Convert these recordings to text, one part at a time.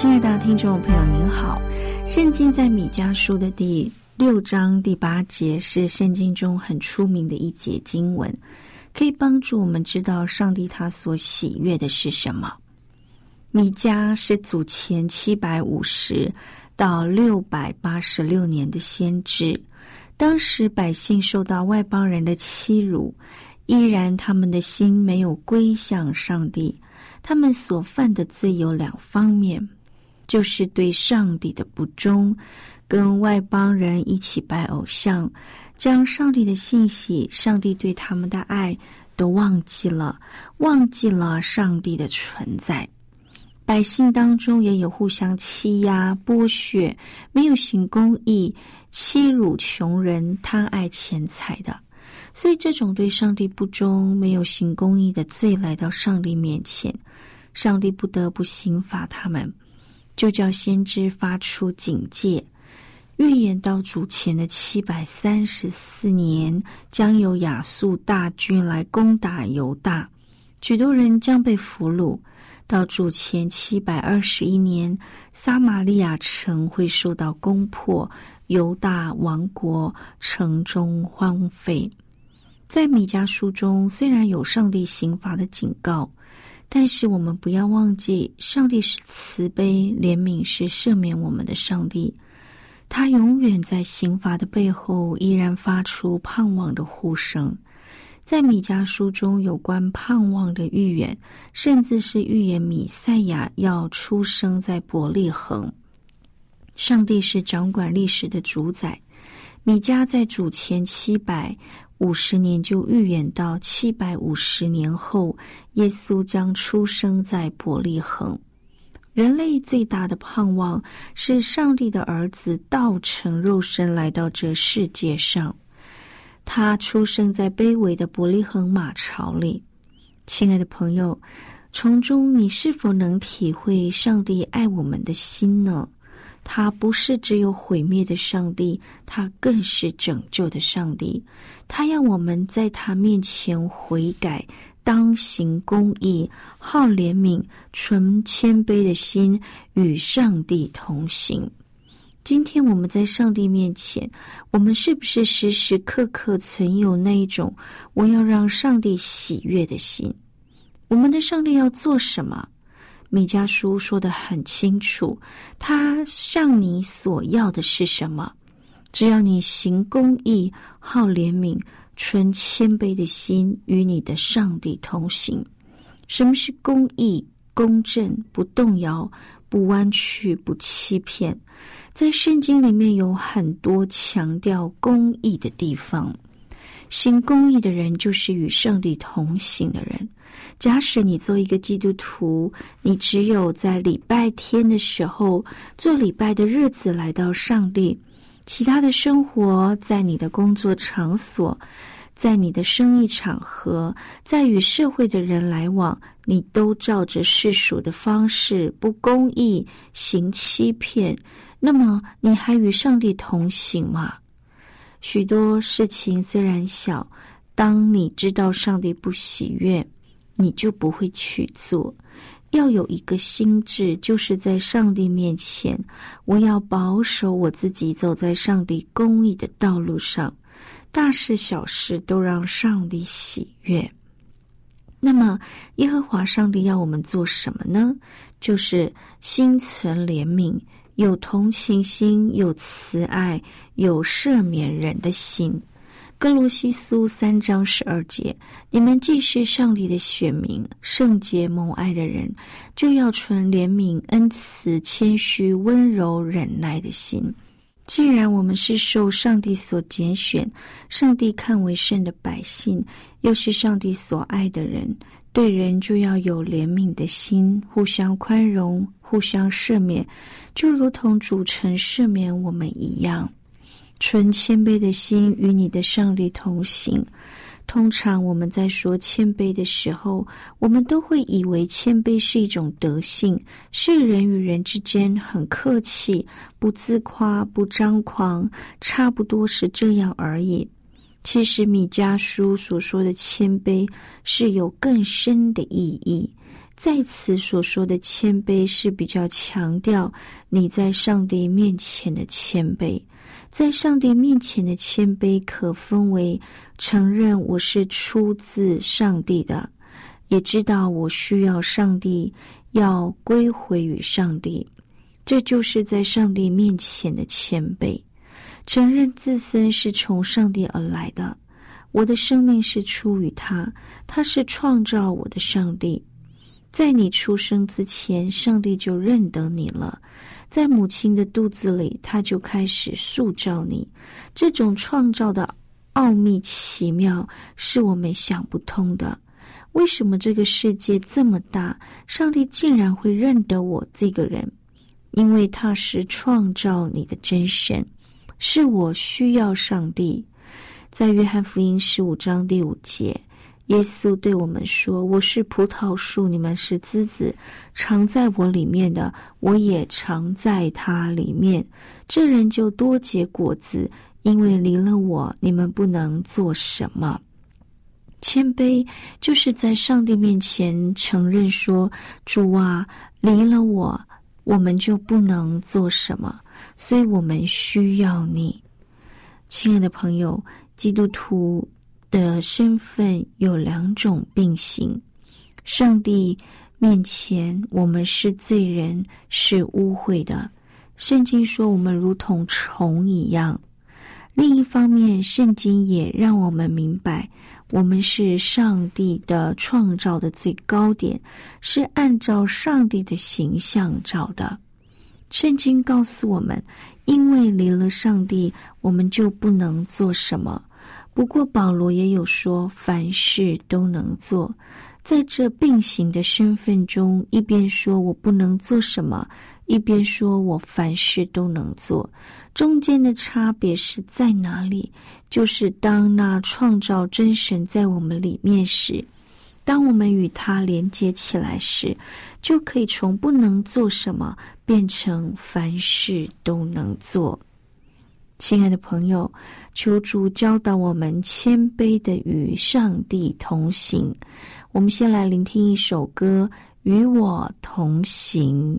亲爱的听众朋友，您好。圣经在米迦书的第六章第八节是圣经中很出名的一节经文，可以帮助我们知道上帝他所喜悦的是什么。米迦是祖前七百五十到六百八十六年的先知，当时百姓受到外邦人的欺辱，依然他们的心没有归向上帝，他们所犯的罪有两方面。就是对上帝的不忠，跟外邦人一起拜偶像，将上帝的信息、上帝对他们的爱都忘记了，忘记了上帝的存在。百姓当中也有互相欺压、剥削、没有行公义、欺辱穷人、贪爱钱财的。所以，这种对上帝不忠、没有行公义的罪来到上帝面前，上帝不得不刑罚他们。就叫先知发出警戒，预言到主前的七百三十四年，将有亚述大军来攻打犹大，许多人将被俘虏。到主前七百二十一年，撒玛利亚城会受到攻破，犹大王国城中荒废。在米迦书中，虽然有上帝刑罚的警告。但是我们不要忘记，上帝是慈悲怜悯，是赦免我们的上帝。他永远在刑罚的背后，依然发出盼望的呼声。在米迦书中有关盼望的预言，甚至是预言米赛亚要出生在伯利恒。上帝是掌管历史的主宰。米迦在主前七百。五十年就预言到七百五十年后，耶稣将出生在伯利恒。人类最大的盼望是上帝的儿子道成肉身来到这世界上。他出生在卑微的伯利恒马槽里。亲爱的朋友，从中你是否能体会上帝爱我们的心呢？他不是只有毁灭的上帝，他更是拯救的上帝。他要我们在他面前悔改，当行公义，好怜悯，存谦卑的心，与上帝同行。今天我们在上帝面前，我们是不是时时刻刻存有那一种我要让上帝喜悦的心？我们的上帝要做什么？米迦书说的很清楚，他向你所要的是什么？只要你行公义、好怜悯、存谦卑的心，与你的上帝同行。什么是公义、公正、不动摇、不弯曲、不欺骗？在圣经里面有很多强调公义的地方。行公义的人，就是与上帝同行的人。假使你做一个基督徒，你只有在礼拜天的时候做礼拜的日子来到上帝，其他的生活在你的工作场所，在你的生意场合，在与社会的人来往，你都照着世俗的方式不公义行欺骗，那么你还与上帝同行吗？许多事情虽然小，当你知道上帝不喜悦。你就不会去做。要有一个心智，就是在上帝面前，我要保守我自己，走在上帝公义的道路上，大事小事都让上帝喜悦。那么，耶和华上帝要我们做什么呢？就是心存怜悯，有同情心，有慈爱，有赦免人的心。哥罗西书三章十二节：你们既是上帝的选民，圣洁蒙爱的人，就要存怜悯、恩慈、谦虚、温柔、忍耐的心。既然我们是受上帝所拣选、上帝看为圣的百姓，又是上帝所爱的人，对人就要有怜悯的心，互相宽容，互相赦免，就如同主曾赦免我们一样。存谦卑的心与你的上帝同行。通常我们在说谦卑的时候，我们都会以为谦卑是一种德性，是人与人之间很客气，不自夸，不张狂，差不多是这样而已。其实米迦书所说的谦卑是有更深的意义，在此所说的谦卑是比较强调你在上帝面前的谦卑。在上帝面前的谦卑，可分为承认我是出自上帝的，也知道我需要上帝，要归回于上帝。这就是在上帝面前的谦卑，承认自身是从上帝而来的，我的生命是出于他，他是创造我的上帝。在你出生之前，上帝就认得你了。在母亲的肚子里，他就开始塑造你。这种创造的奥秘奇妙，是我们想不通的。为什么这个世界这么大，上帝竟然会认得我这个人？因为他是创造你的真神，是我需要上帝。在约翰福音十五章第五节。耶稣对我们说：“我是葡萄树，你们是枝子，常在我里面的，我也常在他里面。这人就多结果子，因为离了我，你们不能做什么。谦卑就是在上帝面前承认说：主啊，离了我，我们就不能做什么。所以我们需要你，亲爱的朋友，基督徒。”的身份有两种并行，上帝面前我们是罪人，是污秽的。圣经说我们如同虫一样。另一方面，圣经也让我们明白，我们是上帝的创造的最高点，是按照上帝的形象造的。圣经告诉我们，因为离了上帝，我们就不能做什么。不过，保罗也有说，凡事都能做。在这并行的身份中，一边说我不能做什么，一边说我凡事都能做。中间的差别是在哪里？就是当那创造真神在我们里面时，当我们与他连接起来时，就可以从不能做什么变成凡事都能做。亲爱的朋友。求主教导我们谦卑的与上帝同行。我们先来聆听一首歌，《与我同行》。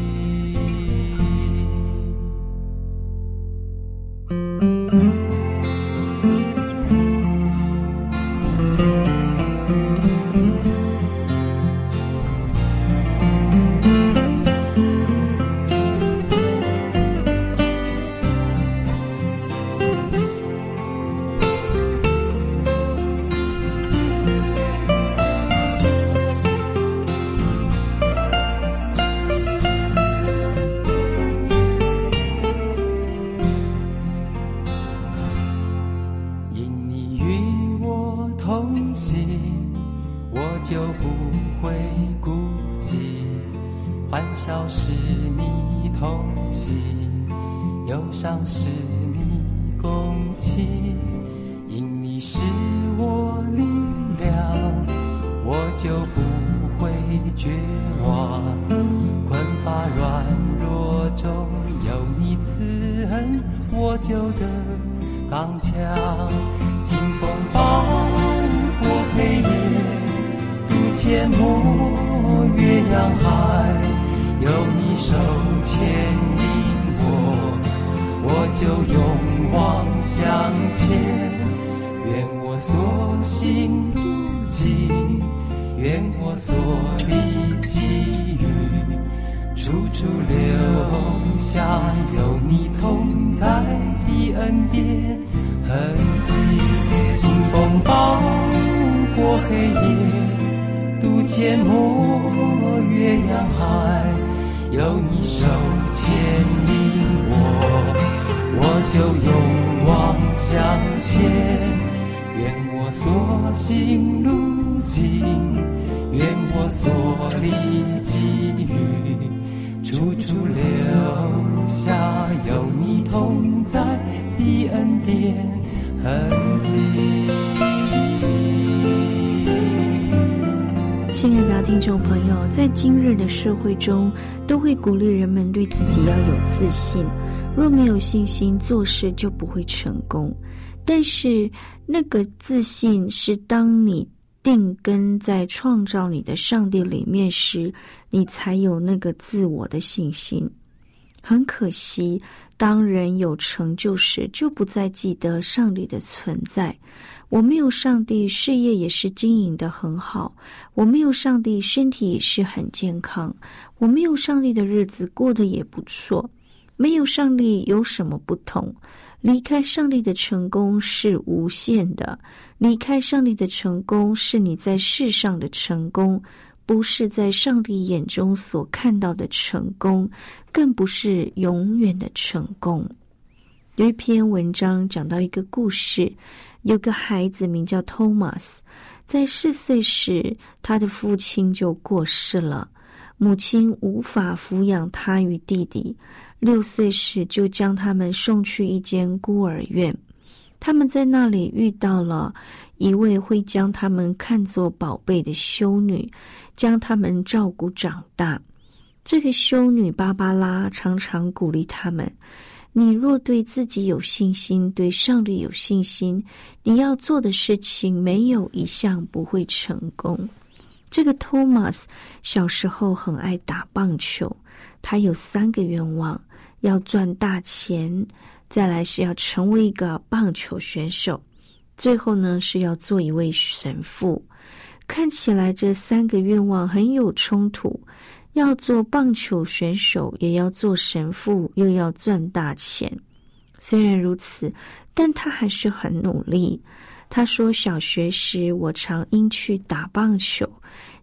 就不会绝望。困乏软弱中有你慈恩，我就得刚强。清风伴过黑夜，渡阡陌越洋海，有你手牵引我，我就勇往向前。愿我所行路径，愿我所历际遇，处处留下有你同在的恩典痕迹。清风暴过黑夜，渡阡陌越洋海，有你手牵引我，我就勇往向前。愿所行路径，愿我所历际遇，处处留下有你同在的恩典痕迹。亲爱的听众朋友，在今日的社会中，都会鼓励人们对自己要有自信。若没有信心，做事就不会成功。但是，那个自信是当你定根在创造你的上帝里面时，你才有那个自我的信心。很可惜，当人有成就时，就不再记得上帝的存在。我没有上帝，事业也是经营的很好；我没有上帝，身体也是很健康；我没有上帝的日子过得也不错。没有上帝有什么不同？离开上帝的成功是无限的，离开上帝的成功是你在世上的成功，不是在上帝眼中所看到的成功，更不是永远的成功。有一篇文章讲到一个故事，有个孩子名叫 Thomas，在四岁时，他的父亲就过世了，母亲无法抚养他与弟弟。六岁时就将他们送去一间孤儿院，他们在那里遇到了一位会将他们看作宝贝的修女，将他们照顾长大。这个修女芭芭拉常常鼓励他们：“你若对自己有信心，对上帝有信心，你要做的事情没有一项不会成功。”这个托马斯小时候很爱打棒球，他有三个愿望。要赚大钱，再来是要成为一个棒球选手，最后呢是要做一位神父。看起来这三个愿望很有冲突，要做棒球选手，也要做神父，又要赚大钱。虽然如此，但他还是很努力。他说：“小学时，我常因去打棒球，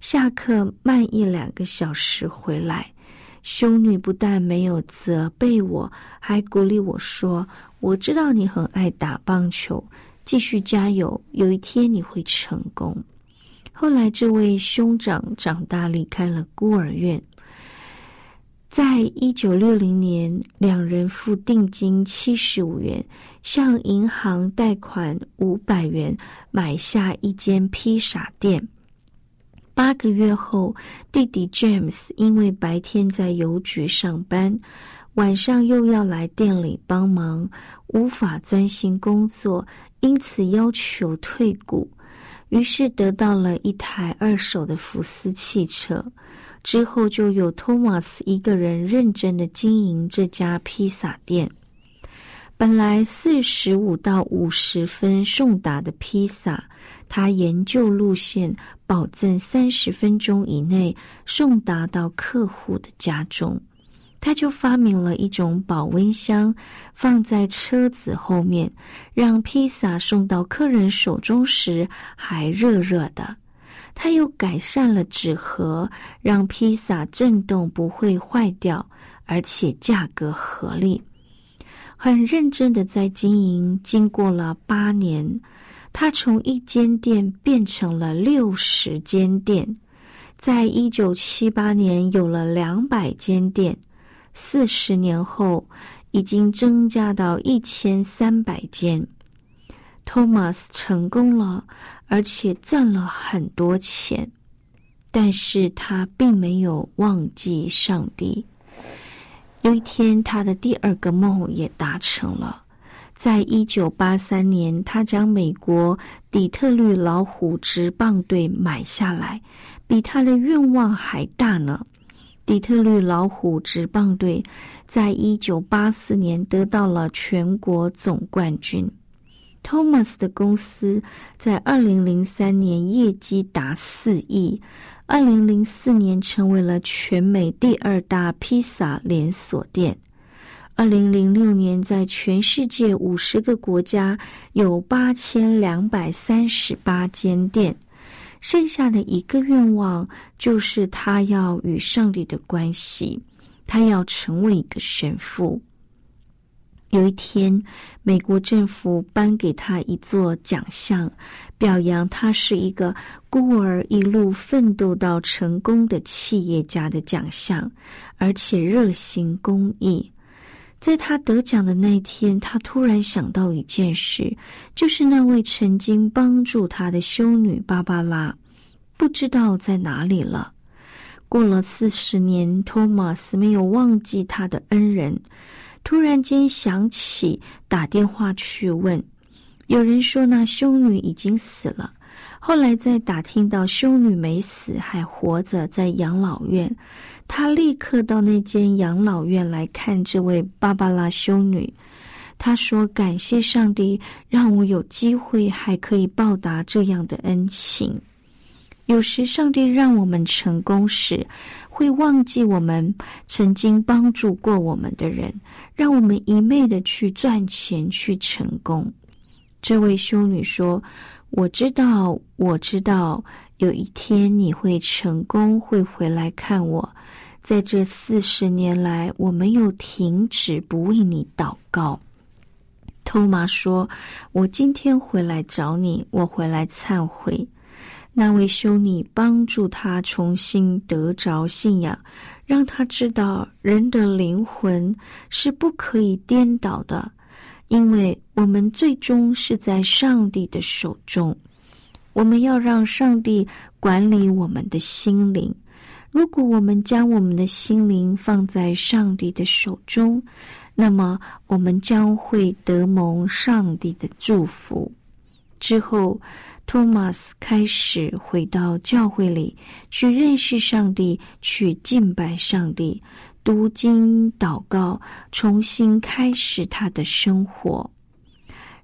下课慢一两个小时回来。”修女不但没有责备我，还鼓励我说：“我知道你很爱打棒球，继续加油，有一天你会成功。”后来，这位兄长长大，离开了孤儿院。在一九六零年，两人付定金七十五元，向银行贷款五百元，买下一间披萨店。八个月后，弟弟 James 因为白天在邮局上班，晚上又要来店里帮忙，无法专心工作，因此要求退股。于是得到了一台二手的福斯汽车。之后就有托马斯一个人认真的经营这家披萨店。本来四十五到五十分送达的披萨，他研究路线，保证三十分钟以内送达到客户的家中。他就发明了一种保温箱，放在车子后面，让披萨送到客人手中时还热热的。他又改善了纸盒，让披萨震动不会坏掉，而且价格合理。很认真的在经营，经过了八年，他从一间店变成了六十间店，在一九七八年有了两百间店，四十年后已经增加到一千三百间。托马斯成功了，而且赚了很多钱，但是他并没有忘记上帝。有一天，他的第二个梦也达成了。在一九八三年，他将美国底特律老虎职棒队买下来，比他的愿望还大呢。底特律老虎职棒队在一九八四年得到了全国总冠军。Thomas 的公司在二零零三年业绩达四亿，二零零四年成为了全美第二大披萨连锁店。二零零六年，在全世界五十个国家有八千两百三十八间店。剩下的一个愿望就是他要与上帝的关系，他要成为一个神父。有一天，美国政府颁给他一座奖项，表扬他是一个孤儿一路奋斗到成功的企业家的奖项，而且热心公益。在他得奖的那天，他突然想到一件事，就是那位曾经帮助他的修女芭芭拉，不知道在哪里了。过了四十年，托马斯没有忘记他的恩人。突然间想起打电话去问，有人说那修女已经死了。后来再打听到修女没死，还活着，在养老院。他立刻到那间养老院来看这位芭芭拉修女。他说：“感谢上帝，让我有机会还可以报答这样的恩情。有时上帝让我们成功时。”会忘记我们曾经帮助过我们的人，让我们一昧的去赚钱去成功。这位修女说：“我知道，我知道，有一天你会成功，会回来看我。在这四十年来，我没有停止不为你祷告。”托马说：“我今天回来找你，我回来忏悔。”那位修女帮助他重新得着信仰，让他知道人的灵魂是不可以颠倒的，因为我们最终是在上帝的手中。我们要让上帝管理我们的心灵。如果我们将我们的心灵放在上帝的手中，那么我们将会得蒙上帝的祝福。之后。托马斯开始回到教会里去认识上帝，去敬拜上帝，读经祷告，重新开始他的生活。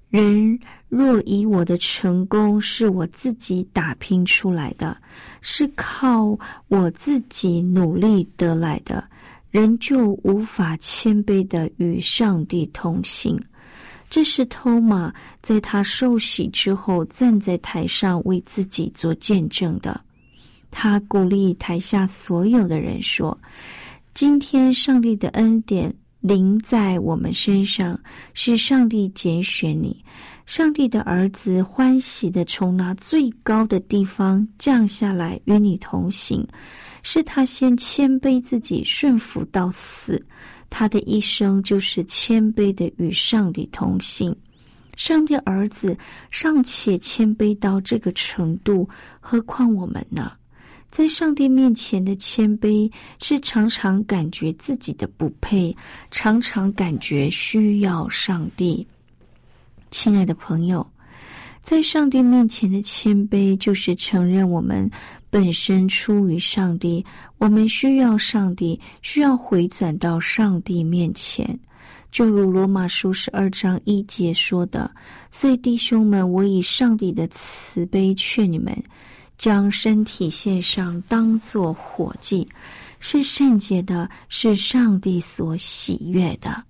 人若以我的成功是我自己打拼出来的，是靠我自己努力得来的，人就无法谦卑的与上帝同行。这是托马在他受洗之后站在台上为自己做见证的。他鼓励台下所有的人说：“今天上帝的恩典临在我们身上，是上帝拣选你，上帝的儿子欢喜的从那最高的地方降下来与你同行，是他先谦卑自己，顺服到死。”他的一生就是谦卑的与上帝同行。上帝儿子尚且谦卑到这个程度，何况我们呢？在上帝面前的谦卑，是常常感觉自己的不配，常常感觉需要上帝。亲爱的朋友。在上帝面前的谦卑，就是承认我们本身出于上帝，我们需要上帝，需要回转到上帝面前。就如罗马书十二章一节说的：“所以弟兄们，我以上帝的慈悲劝你们，将身体献上，当作火祭，是圣洁的，是上帝所喜悦的。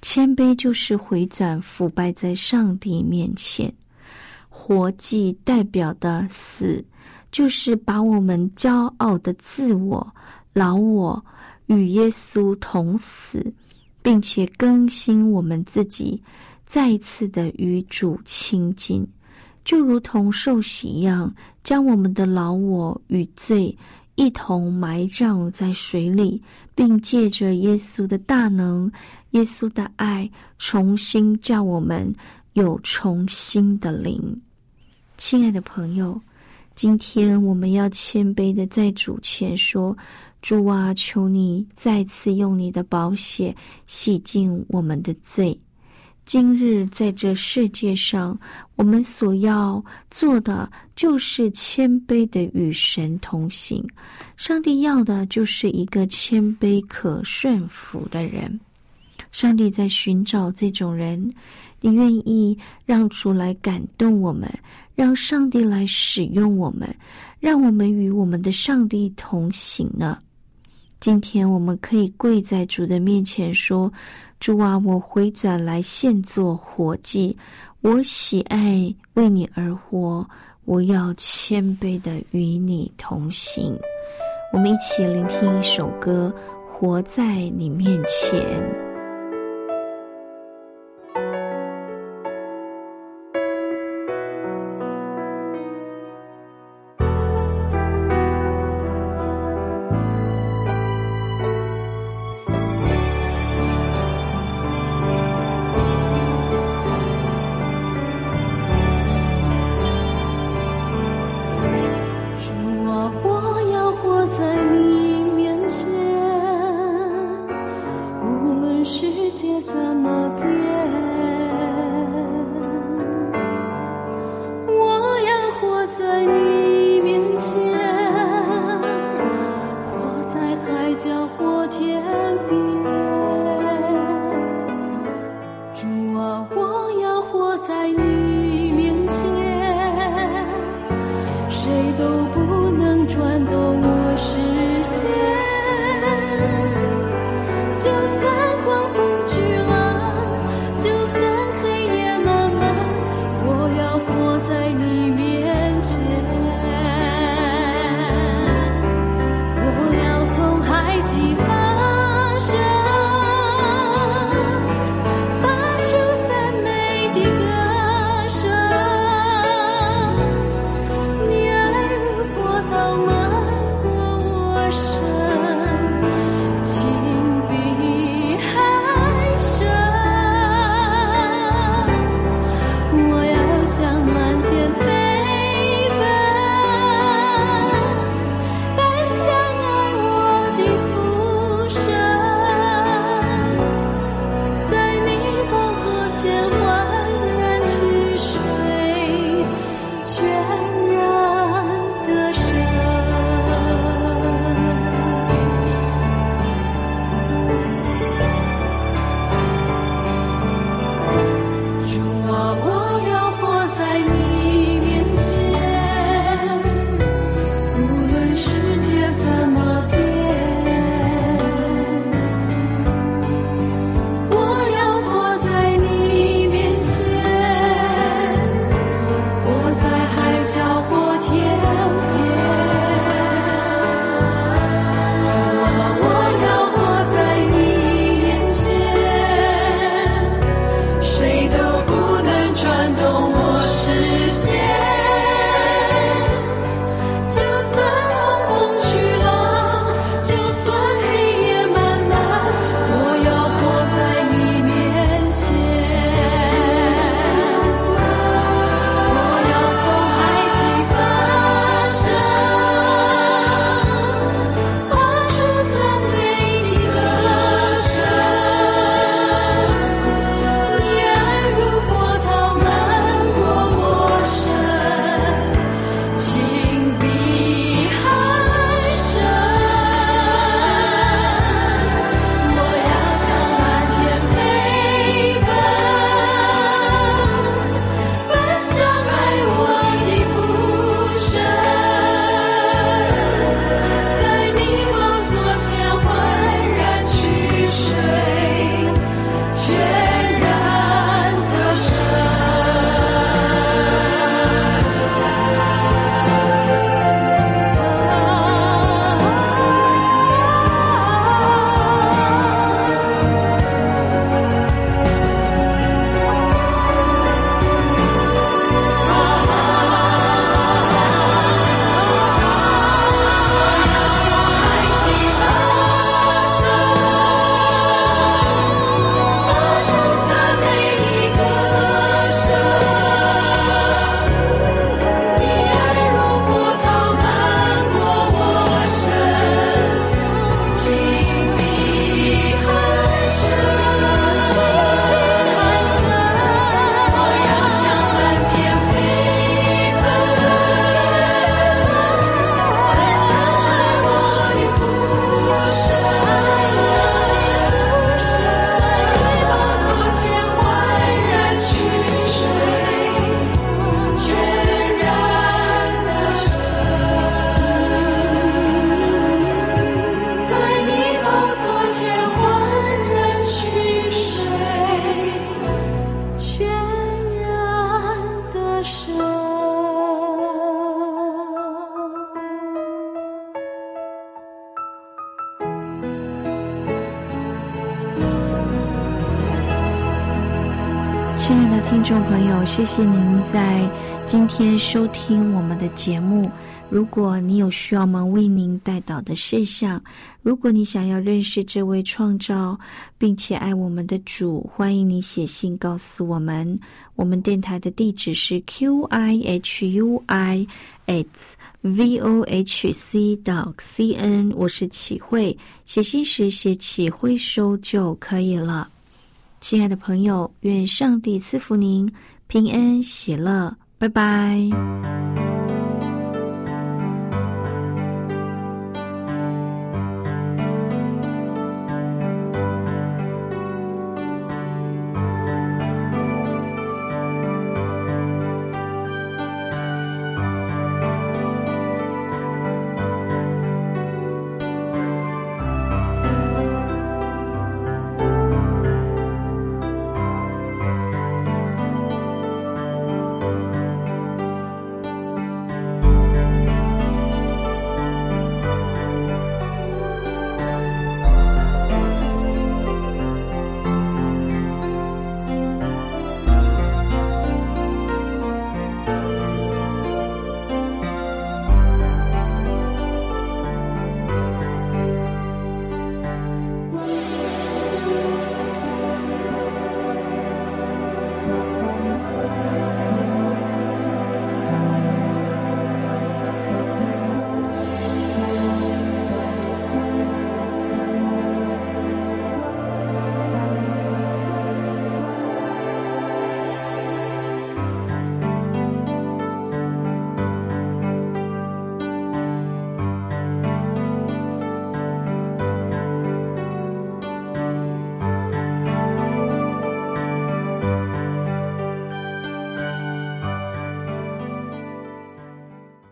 谦卑就是回转，腐败在上帝面前。”活祭代表的死，就是把我们骄傲的自我、老我与耶稣同死，并且更新我们自己，再一次的与主亲近。就如同受洗一样，将我们的老我与罪一同埋葬在水里，并借着耶稣的大能、耶稣的爱，重新叫我们有重新的灵。亲爱的朋友，今天我们要谦卑的在主前说。主啊，求你再次用你的宝血洗净我们的罪。今日在这世界上，我们所要做的就是谦卑的与神同行。上帝要的就是一个谦卑可顺服的人。上帝在寻找这种人。你愿意让主来感动我们，让上帝来使用我们，让我们与我们的上帝同行呢？今天我们可以跪在主的面前说：“主啊，我回转来现做活祭，我喜爱为你而活，我要谦卑的与你同行。”我们一起聆听一首歌，《活在你面前》。谢谢您在今天收听我们的节目。如果你有需要我们为您带导的事项，如果你想要认识这位创造并且爱我们的主，欢迎你写信告诉我们。我们电台的地址是 q i h u i s v o h c 到 c n。我是启慧，写信时写启慧收就可以了。亲爱的朋友，愿上帝赐福您平安喜乐，拜拜。